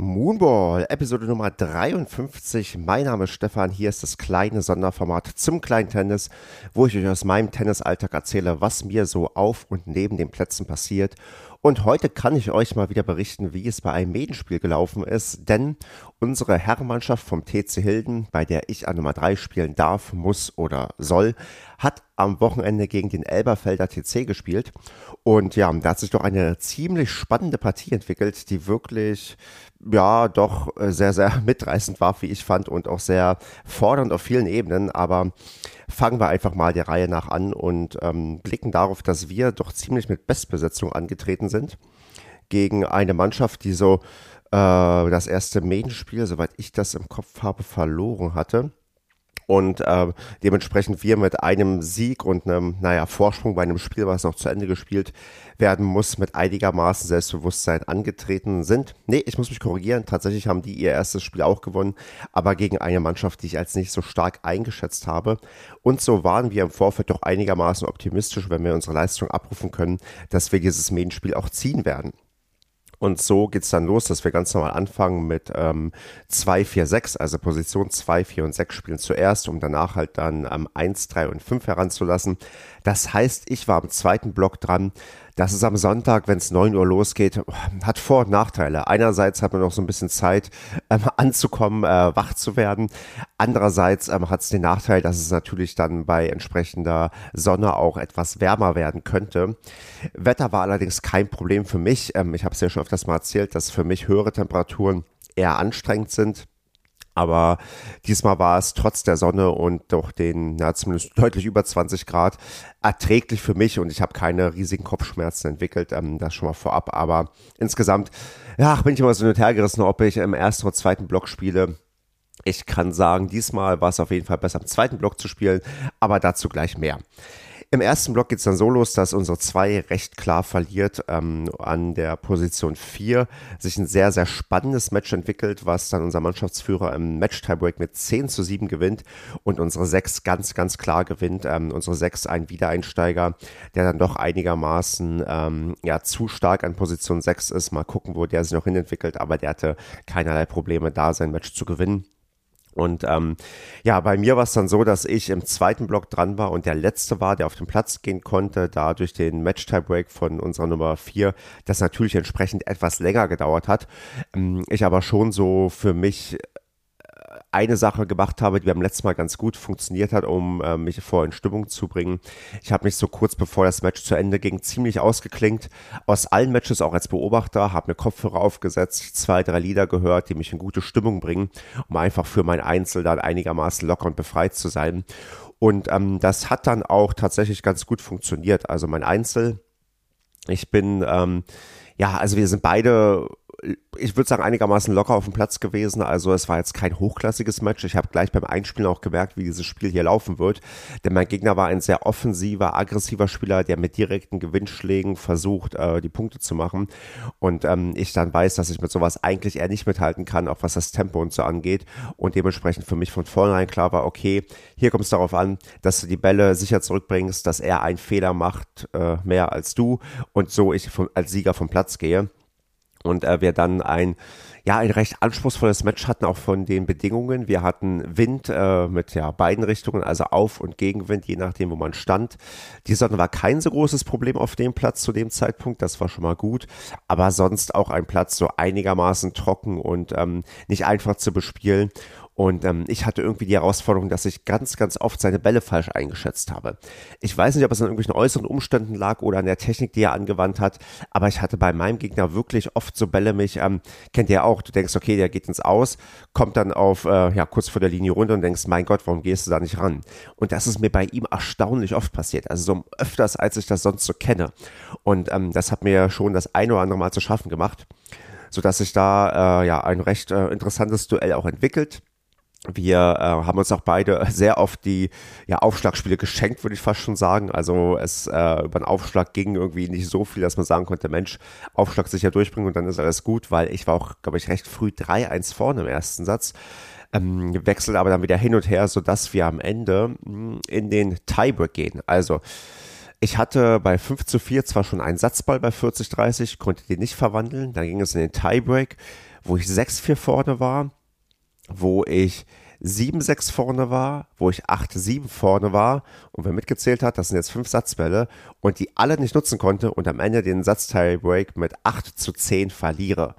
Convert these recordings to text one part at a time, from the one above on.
Moonball, Episode Nummer 53. Mein Name ist Stefan. Hier ist das kleine Sonderformat zum kleinen Tennis, wo ich euch aus meinem Tennisalltag erzähle, was mir so auf und neben den Plätzen passiert. Und heute kann ich euch mal wieder berichten, wie es bei einem Medenspiel gelaufen ist, denn unsere Herrenmannschaft vom TC Hilden, bei der ich an Nummer 3 spielen darf, muss oder soll, hat am Wochenende gegen den Elberfelder TC gespielt. Und ja, da hat sich doch eine ziemlich spannende Partie entwickelt, die wirklich ja doch äh, sehr, sehr mitreißend war, wie ich fand, und auch sehr fordernd auf vielen Ebenen. Aber fangen wir einfach mal der Reihe nach an und ähm, blicken darauf, dass wir doch ziemlich mit Bestbesetzung angetreten sind gegen eine Mannschaft, die so äh, das erste Medienspiel, soweit ich das im Kopf habe, verloren hatte und äh, dementsprechend wir mit einem Sieg und einem, naja, Vorsprung bei einem Spiel, was noch zu Ende gespielt werden muss, mit einigermaßen Selbstbewusstsein angetreten sind. Nee, ich muss mich korrigieren. Tatsächlich haben die ihr erstes Spiel auch gewonnen, aber gegen eine Mannschaft, die ich als nicht so stark eingeschätzt habe. Und so waren wir im Vorfeld doch einigermaßen optimistisch, wenn wir unsere Leistung abrufen können, dass wir dieses Medienspiel auch ziehen werden. Und so geht's dann los, dass wir ganz normal anfangen mit ähm, 2, 4, 6, also Position 2, 4 und 6 spielen zuerst, um danach halt dann ähm, 1, 3 und 5 heranzulassen. Das heißt, ich war am zweiten Block dran. Das ist am Sonntag, wenn es 9 Uhr losgeht, hat Vor- und Nachteile. Einerseits hat man noch so ein bisschen Zeit ähm, anzukommen, äh, wach zu werden. Andererseits ähm, hat es den Nachteil, dass es natürlich dann bei entsprechender Sonne auch etwas wärmer werden könnte. Wetter war allerdings kein Problem für mich. Ähm, ich habe es ja schon öfters mal erzählt, dass für mich höhere Temperaturen eher anstrengend sind. Aber diesmal war es trotz der Sonne und doch den, ja, zumindest deutlich über 20 Grad erträglich für mich und ich habe keine riesigen Kopfschmerzen entwickelt, ähm, das schon mal vorab. Aber insgesamt, ja, bin ich immer so hin und her gerissen, ob ich im ersten oder zweiten Block spiele. Ich kann sagen, diesmal war es auf jeden Fall besser, im zweiten Block zu spielen, aber dazu gleich mehr. Im ersten Block geht es dann so los, dass unsere 2 recht klar verliert ähm, an der Position 4, sich ein sehr, sehr spannendes Match entwickelt, was dann unser Mannschaftsführer im Match-Tiebreak mit 10 zu 7 gewinnt und unsere 6 ganz, ganz klar gewinnt. Ähm, unsere 6 ein Wiedereinsteiger, der dann doch einigermaßen ähm, ja, zu stark an Position 6 ist. Mal gucken, wo der sich noch hin entwickelt, aber der hatte keinerlei Probleme, da sein Match zu gewinnen. Und ähm, ja, bei mir war es dann so, dass ich im zweiten Block dran war und der letzte war, der auf den Platz gehen konnte, da durch den Match-Tie-Break von unserer Nummer 4, das natürlich entsprechend etwas länger gedauert hat. Ähm, ich aber schon so für mich eine Sache gemacht habe, die beim letzten Mal ganz gut funktioniert hat, um äh, mich vor in Stimmung zu bringen. Ich habe mich so kurz bevor das Match zu Ende ging ziemlich ausgeklingt. Aus allen Matches auch als Beobachter, habe mir Kopfhörer aufgesetzt, zwei, drei Lieder gehört, die mich in gute Stimmung bringen, um einfach für mein Einzel dann einigermaßen locker und befreit zu sein. Und ähm, das hat dann auch tatsächlich ganz gut funktioniert. Also mein Einzel, ich bin, ähm, ja, also wir sind beide ich würde sagen, einigermaßen locker auf dem Platz gewesen. Also es war jetzt kein hochklassiges Match. Ich habe gleich beim Einspielen auch gemerkt, wie dieses Spiel hier laufen wird. Denn mein Gegner war ein sehr offensiver, aggressiver Spieler, der mit direkten Gewinnschlägen versucht, äh, die Punkte zu machen. Und ähm, ich dann weiß, dass ich mit sowas eigentlich eher nicht mithalten kann, auch was das Tempo und so angeht. Und dementsprechend für mich von vornherein klar war, okay, hier kommt es darauf an, dass du die Bälle sicher zurückbringst, dass er einen Fehler macht, äh, mehr als du. Und so ich vom, als Sieger vom Platz gehe und äh, wir dann ein ja ein recht anspruchsvolles Match hatten auch von den Bedingungen. Wir hatten Wind äh, mit ja beiden Richtungen, also Auf- und Gegenwind, je nachdem, wo man stand. Die Sonne war kein so großes Problem auf dem Platz zu dem Zeitpunkt, das war schon mal gut, aber sonst auch ein Platz so einigermaßen trocken und ähm, nicht einfach zu bespielen. Und ähm, ich hatte irgendwie die Herausforderung, dass ich ganz, ganz oft seine Bälle falsch eingeschätzt habe. Ich weiß nicht, ob es an irgendwelchen äußeren Umständen lag oder an der Technik, die er angewandt hat, aber ich hatte bei meinem Gegner wirklich oft so Bälle mich, ähm, kennt ihr auch, du denkst, okay, der geht ins Aus, kommt dann auf, äh, ja, kurz vor der Linie runter und denkst, mein Gott, warum gehst du da nicht ran? Und das ist mir bei ihm erstaunlich oft passiert, also so öfters, als ich das sonst so kenne. Und ähm, das hat mir schon das ein oder andere Mal zu schaffen gemacht sodass sich da äh, ja ein recht äh, interessantes Duell auch entwickelt. Wir äh, haben uns auch beide sehr oft die ja, Aufschlagspiele geschenkt, würde ich fast schon sagen. Also es äh, über den Aufschlag ging irgendwie nicht so viel, dass man sagen konnte, Mensch, Aufschlag sicher durchbringen und dann ist alles gut, weil ich war auch, glaube ich, recht früh 3-1 vorne im ersten Satz. Ähm, wechselt aber dann wieder hin und her, sodass wir am Ende mh, hm, in den Tiebreak gehen. Also Ich hatte bei 5 zu 4 zwar schon einen Satzball bei 40-30, konnte den nicht verwandeln. Dann ging es in den Tiebreak, wo ich 6-4 vorne war, wo ich 7-6 vorne war, wo ich 8-7 vorne war. Und wer mitgezählt hat, das sind jetzt fünf Satzbälle. Und die alle nicht nutzen konnte und am Ende den Satz-Tiebreak mit 8 zu 10 verliere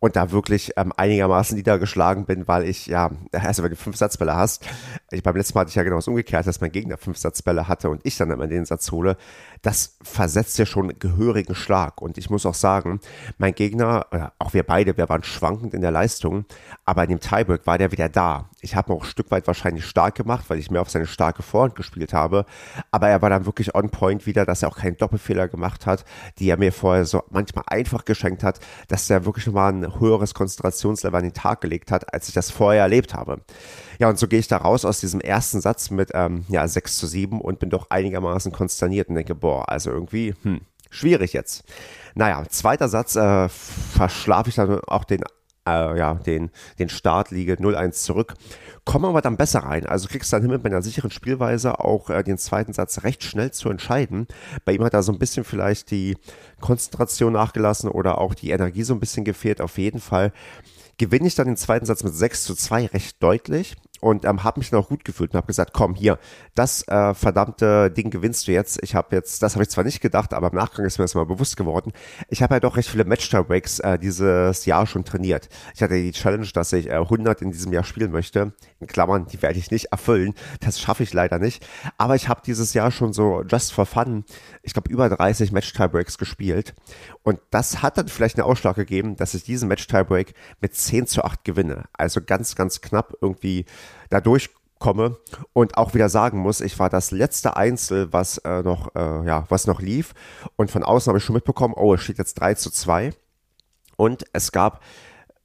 und da wirklich ähm, einigermaßen niedergeschlagen bin, weil ich, ja, also wenn du fünf Satzbälle hast, ich, beim letzten Mal hatte ich ja genau das umgekehrt, dass mein Gegner fünf Satzbälle hatte und ich dann immer den Satz hole, das versetzt ja schon gehörigen Schlag. Und ich muss auch sagen, mein Gegner, äh, auch wir beide, wir waren schwankend in der Leistung, aber in dem Tiebreak war der wieder da. Ich habe auch ein Stück weit wahrscheinlich stark gemacht, weil ich mehr auf seine starke Vorhand gespielt habe. Aber er war dann wirklich on point wieder, dass er auch keinen Doppelfehler gemacht hat, die er mir vorher so manchmal einfach geschenkt hat, dass er wirklich nochmal ein höheres Konzentrationslevel an den Tag gelegt hat, als ich das vorher erlebt habe. Ja, und so gehe ich da raus aus diesem ersten Satz mit ähm, ja, 6 zu 7 und bin doch einigermaßen konsterniert und denke, boah, also irgendwie, hm, schwierig jetzt. Naja, zweiter Satz äh, verschlafe ich dann auch den äh, ja, den, den Start liege 0-1 zurück. Kommen aber dann besser rein. Also kriegst du dann hin mit einer sicheren Spielweise auch äh, den zweiten Satz recht schnell zu entscheiden. Bei ihm hat da so ein bisschen vielleicht die Konzentration nachgelassen oder auch die Energie so ein bisschen gefehlt. Auf jeden Fall gewinne ich dann den zweiten Satz mit 6 zu 2 recht deutlich und ähm, habe mich dann auch gut gefühlt und habe gesagt, komm hier, das äh, verdammte Ding gewinnst du jetzt. Ich habe jetzt, das habe ich zwar nicht gedacht, aber im Nachgang ist mir das mal bewusst geworden. Ich habe ja doch recht viele Match-Breaks äh, dieses Jahr schon trainiert. Ich hatte die Challenge, dass ich äh, 100 in diesem Jahr spielen möchte. In Klammern, die werde ich nicht erfüllen. Das schaffe ich leider nicht. Aber ich habe dieses Jahr schon so just for fun, ich glaube über 30 Match-Tiebreaks gespielt. Und das hat dann vielleicht einen Ausschlag gegeben, dass ich diesen Match-Tiebreak mit 10 zu 8 gewinne. Also ganz, ganz knapp irgendwie da durchkomme und auch wieder sagen muss, ich war das letzte Einzel, was äh, noch, äh, ja, was noch lief. Und von außen habe ich schon mitbekommen, oh, es steht jetzt 3 zu 2. Und es gab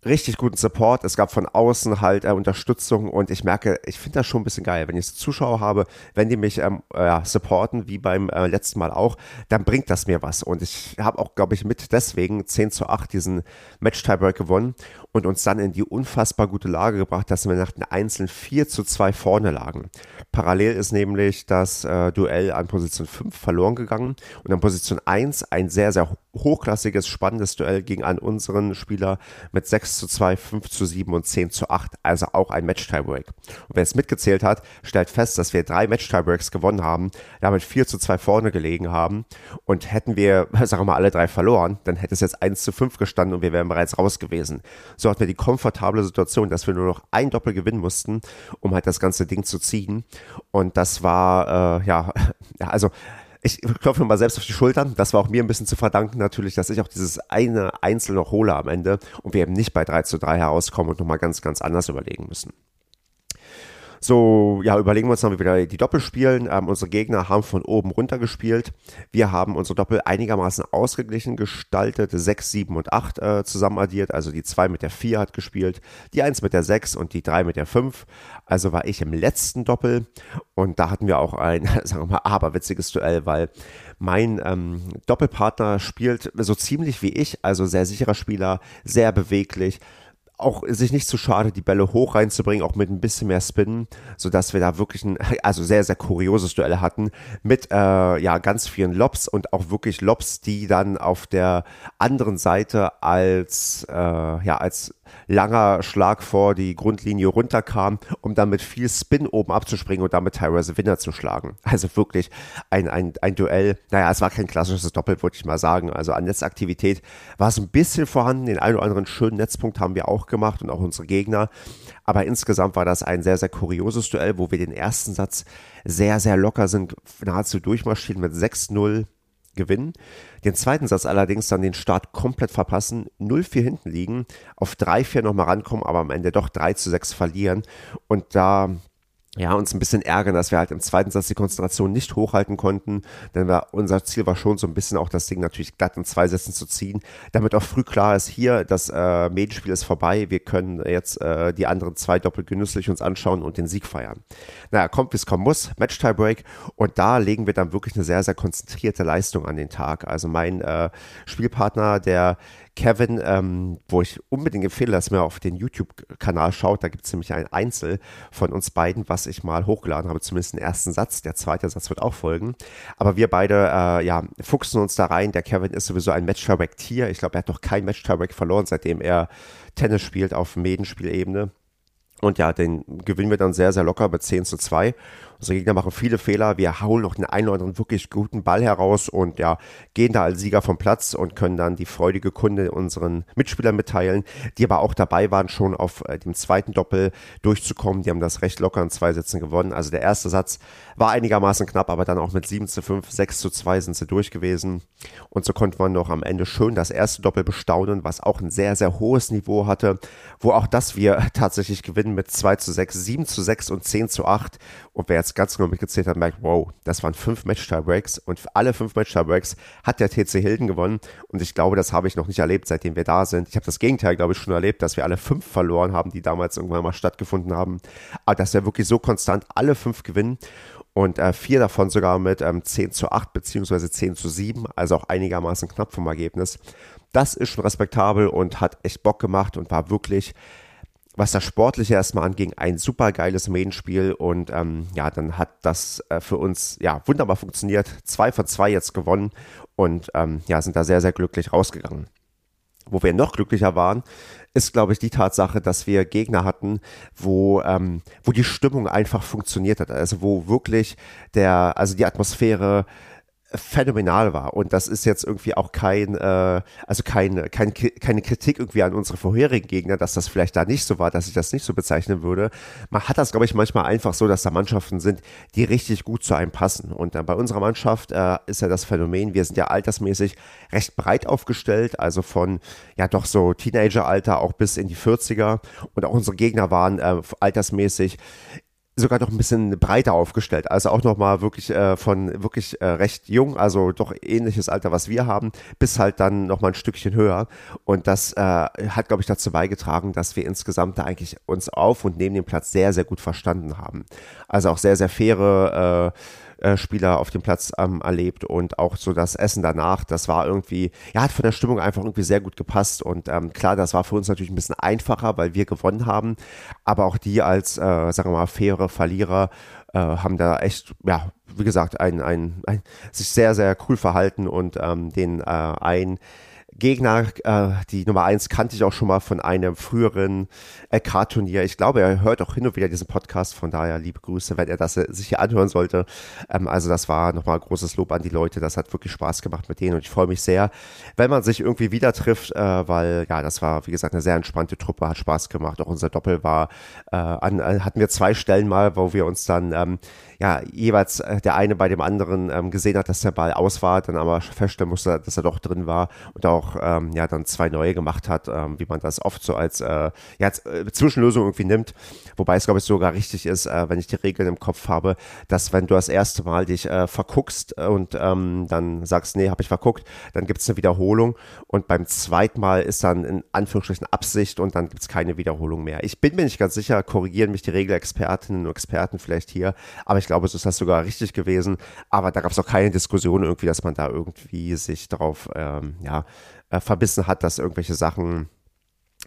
richtig guten Support. Es gab von außen halt äh, Unterstützung und ich merke, ich finde das schon ein bisschen geil. Wenn ich Zuschauer habe, wenn die mich ähm, äh, supporten, wie beim äh, letzten Mal auch, dann bringt das mir was. Und ich habe auch, glaube ich, mit deswegen 10 zu 8 diesen Match-Tiebreak gewonnen und uns dann in die unfassbar gute Lage gebracht, dass wir nach den Einzelnen 4 zu 2 vorne lagen. Parallel ist nämlich das äh, Duell an Position 5 verloren gegangen und an Position 1 ein sehr, sehr hochklassiges, spannendes Duell gegen einen unseren Spieler mit 6 zu 2, 5 zu 7 und 10 zu 8, also auch ein Match-Tiebreak. Und wer es mitgezählt hat, stellt fest, dass wir drei Match-Tiebreaks gewonnen haben, damit 4 zu 2 vorne gelegen haben und hätten wir, sagen wir mal, alle drei verloren, dann hätte es jetzt 1 zu 5 gestanden und wir wären bereits raus gewesen. So hatten wir die komfortable Situation, dass wir nur noch ein Doppel gewinnen mussten, um halt das ganze Ding zu ziehen. Und das war, äh, ja, also ich klopfe mir mal selbst auf die Schultern. Das war auch mir ein bisschen zu verdanken natürlich, dass ich auch dieses eine Einzel noch hole am Ende und wir eben nicht bei 3 zu 3 herauskommen und nochmal ganz, ganz anders überlegen müssen. So, ja, überlegen wir uns noch, wie wir die Doppel spielen. Ähm, unsere Gegner haben von oben runter gespielt. Wir haben unsere Doppel einigermaßen ausgeglichen gestaltet. 6, 7 und 8 äh, zusammen addiert. Also die 2 mit der 4 hat gespielt, die 1 mit der 6 und die 3 mit der 5. Also war ich im letzten Doppel. Und da hatten wir auch ein, sagen wir mal, aberwitziges Duell, weil mein ähm, Doppelpartner spielt so ziemlich wie ich, also sehr sicherer Spieler, sehr beweglich, auch sich nicht zu schade, die Bälle hoch reinzubringen, auch mit ein bisschen mehr Spin, sodass wir da wirklich ein, also sehr, sehr kurioses Duell hatten, mit äh, ja ganz vielen Lobs und auch wirklich Lobs, die dann auf der anderen Seite als äh, ja als langer Schlag vor die Grundlinie runterkam, um dann mit viel Spin oben abzuspringen und damit teilweise Winner zu schlagen. Also wirklich ein, ein, ein Duell. Naja, es war kein klassisches Doppel, würde ich mal sagen. Also an Netzaktivität war es ein bisschen vorhanden. Den einen oder anderen schönen Netzpunkt haben wir auch gemacht und auch unsere Gegner. Aber insgesamt war das ein sehr, sehr kurioses Duell, wo wir den ersten Satz sehr, sehr locker sind, nahezu durchmarschieren mit 6-0 gewinnen. Den zweiten Satz allerdings dann den Start komplett verpassen, 0-4 hinten liegen, auf 3-4 nochmal rankommen, aber am Ende doch 3 zu 6 verlieren. Und da ja, uns ein bisschen ärgern, dass wir halt im zweiten Satz die Konzentration nicht hochhalten konnten, denn wir, unser Ziel war schon so ein bisschen auch das Ding natürlich glatt in zwei Sätzen zu ziehen, damit auch früh klar ist, hier, das äh, Medienspiel ist vorbei, wir können jetzt äh, die anderen zwei doppelt genüsslich uns anschauen und den Sieg feiern. Naja, kommt wie es kommen muss, Match Tiebreak und da legen wir dann wirklich eine sehr, sehr konzentrierte Leistung an den Tag. Also mein äh, Spielpartner, der Kevin, ähm, wo ich unbedingt empfehle, dass mir auf den YouTube-Kanal schaut. Da gibt es nämlich ein Einzel von uns beiden, was ich mal hochgeladen habe, zumindest den ersten Satz. Der zweite Satz wird auch folgen. Aber wir beide, äh, ja, fuchsen uns da rein. Der Kevin ist sowieso ein Match-Tier. Ich glaube, er hat noch kein match verloren, seitdem er Tennis spielt auf Medenspielebene. Und ja, den gewinnen wir dann sehr, sehr locker mit 10 zu 2. Unsere Gegner machen viele Fehler. Wir hauen noch den einen oder anderen wirklich guten Ball heraus und ja, gehen da als Sieger vom Platz und können dann die freudige Kunde unseren Mitspielern mitteilen, die aber auch dabei waren, schon auf äh, dem zweiten Doppel durchzukommen. Die haben das recht locker in zwei Sätzen gewonnen. Also der erste Satz war einigermaßen knapp, aber dann auch mit 7 zu 5, 6 zu 2 sind sie durch gewesen. Und so konnte man noch am Ende schön das erste Doppel bestaunen, was auch ein sehr, sehr hohes Niveau hatte, wo auch das wir tatsächlich gewinnen mit 2 zu 6, 7 zu 6 und 10 zu 8. Und wer jetzt ganz genau mitgezählt hat, merkt, wow, das waren fünf Match-Tiebreaks und alle fünf Match-Tiebreaks hat der TC Hilden gewonnen. Und ich glaube, das habe ich noch nicht erlebt, seitdem wir da sind. Ich habe das Gegenteil, glaube ich, schon erlebt, dass wir alle fünf verloren haben, die damals irgendwann mal stattgefunden haben. Aber dass wir wirklich so konstant alle fünf gewinnen und äh, vier davon sogar mit ähm, 10 zu 8 beziehungsweise 10 zu 7, also auch einigermaßen knapp vom Ergebnis. Das ist schon respektabel und hat echt Bock gemacht und war wirklich was das Sportliche erstmal anging, ein super geiles Main-Spiel und ähm, ja, dann hat das äh, für uns ja wunderbar funktioniert. Zwei von zwei jetzt gewonnen und ähm, ja, sind da sehr, sehr glücklich rausgegangen. Wo wir noch glücklicher waren, ist, glaube ich, die Tatsache, dass wir Gegner hatten, wo, ähm, wo die Stimmung einfach funktioniert hat. Also wo wirklich der, also die Atmosphäre phänomenal war. Und das ist jetzt irgendwie auch kein, äh, also kein, kein, keine Kritik irgendwie an unsere vorherigen Gegner, dass das vielleicht da nicht so war, dass ich das nicht so bezeichnen würde. Man hat das, glaube ich, manchmal einfach so, dass da Mannschaften sind, die richtig gut zu einem passen. Und äh, bei unserer Mannschaft äh, ist ja das Phänomen, wir sind ja altersmäßig recht breit aufgestellt, also von ja doch so Teenageralter auch bis in die 40er. Und auch unsere Gegner waren äh, altersmäßig sogar noch ein bisschen breiter aufgestellt. Also auch nochmal wirklich äh, von wirklich äh, recht jung, also doch ähnliches Alter, was wir haben, bis halt dann nochmal ein Stückchen höher. Und das äh, hat, glaube ich, dazu beigetragen, dass wir insgesamt da eigentlich uns auf und neben dem Platz sehr, sehr gut verstanden haben. Also auch sehr, sehr faire äh, Spieler auf dem Platz ähm, erlebt und auch so das Essen danach, das war irgendwie, ja, hat von der Stimmung einfach irgendwie sehr gut gepasst und ähm, klar, das war für uns natürlich ein bisschen einfacher, weil wir gewonnen haben, aber auch die als, äh, sagen wir mal, faire Verlierer äh, haben da echt, ja, wie gesagt, ein, ein, ein, sich sehr, sehr cool verhalten und ähm, den äh, ein Gegner, äh, die Nummer 1 kannte ich auch schon mal von einem früheren LK-Turnier. Ich glaube, er hört auch hin und wieder diesen Podcast, von daher liebe Grüße, wenn er das äh, sich hier anhören sollte. Ähm, also das war nochmal großes Lob an die Leute, das hat wirklich Spaß gemacht mit denen und ich freue mich sehr, wenn man sich irgendwie wieder trifft, äh, weil ja, das war, wie gesagt, eine sehr entspannte Truppe, hat Spaß gemacht. Auch unser Doppel war, äh, an, äh, hatten wir zwei Stellen mal, wo wir uns dann ähm, ja, jeweils äh, der eine bei dem anderen ähm, gesehen hat, dass der Ball aus war, dann aber feststellen musste, dass er doch drin war und auch ähm, ja dann zwei neue gemacht hat, ähm, wie man das oft so als, äh, ja, äh, Zwischenlösung irgendwie nimmt. Wobei es, glaube ich, sogar richtig ist, äh, wenn ich die Regeln im Kopf habe, dass wenn du das erste Mal dich äh, verguckst und ähm, dann sagst, nee, habe ich verguckt, dann gibt es eine Wiederholung und beim zweiten Mal ist dann in Anführungsstrichen Absicht und dann gibt es keine Wiederholung mehr. Ich bin mir nicht ganz sicher, korrigieren mich die Regelexpertinnen und Experten vielleicht hier, aber ich glaube, es ist das sogar richtig gewesen. Aber da gab es auch keine Diskussion irgendwie, dass man da irgendwie sich darauf ähm, ja, äh, verbissen hat, dass irgendwelche Sachen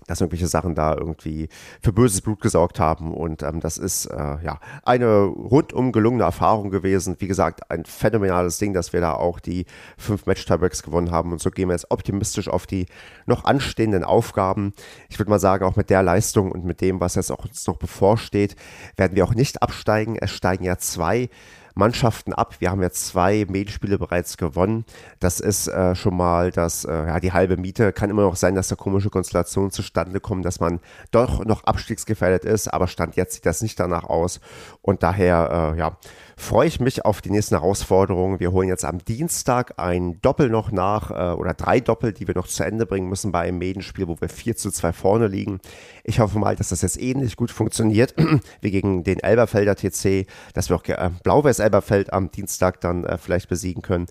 dass irgendwelche Sachen da irgendwie für böses Blut gesorgt haben. Und ähm, das ist äh, ja eine rundum gelungene Erfahrung gewesen. Wie gesagt, ein phänomenales Ding, dass wir da auch die fünf Match-Tiebreaks gewonnen haben. Und so gehen wir jetzt optimistisch auf die noch anstehenden Aufgaben. Ich würde mal sagen, auch mit der Leistung und mit dem, was jetzt auch uns noch bevorsteht, werden wir auch nicht absteigen. Es steigen ja zwei Mannschaften ab. Wir haben jetzt zwei Medienspiele bereits gewonnen. Das ist äh, schon mal das, äh, ja, die halbe Miete. Kann immer noch sein, dass da komische Konstellationen zustande kommen, dass man doch noch abstiegsgefährdet ist, aber Stand jetzt sieht das nicht danach aus. Und daher, äh, ja, freue ich mich auf die nächsten Herausforderungen. Wir holen jetzt am Dienstag ein Doppel noch nach äh, oder drei Doppel, die wir noch zu Ende bringen müssen bei einem Medenspiel, wo wir 4 zu 2 vorne liegen. Ich hoffe mal, dass das jetzt ähnlich gut funktioniert wie gegen den Elberfelder TC, dass wir auch äh, Blau-Weiß Elberfeld am Dienstag dann äh, vielleicht besiegen können.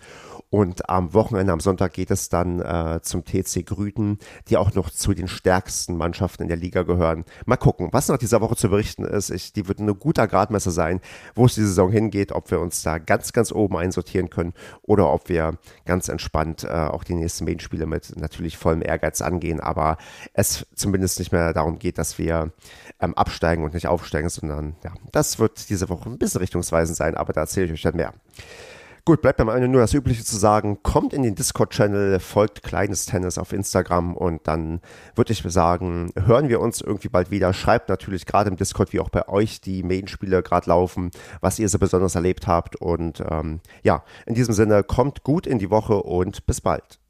Und am Wochenende, am Sonntag geht es dann äh, zum TC Grüten, die auch noch zu den stärksten Mannschaften in der Liga gehören. Mal gucken, was noch dieser Woche zu berichten ist. Ich, die wird ein guter Gradmesser sein, wo es die Saison hingeht, ob wir uns da ganz, ganz oben einsortieren können oder ob wir ganz entspannt äh, auch die nächsten Main-Spiele mit natürlich vollem Ehrgeiz angehen, aber es zumindest nicht mehr darum geht, dass wir ähm, absteigen und nicht aufsteigen, sondern ja, das wird diese Woche ein bisschen richtungsweisend sein, aber da erzähle ich euch dann mehr. Gut, bleibt mir nur das Übliche zu sagen. Kommt in den Discord-Channel, folgt Kleines Tennis auf Instagram und dann würde ich sagen, hören wir uns irgendwie bald wieder. Schreibt natürlich gerade im Discord, wie auch bei euch die Main-Spiele gerade laufen, was ihr so besonders erlebt habt. Und ähm, ja, in diesem Sinne, kommt gut in die Woche und bis bald.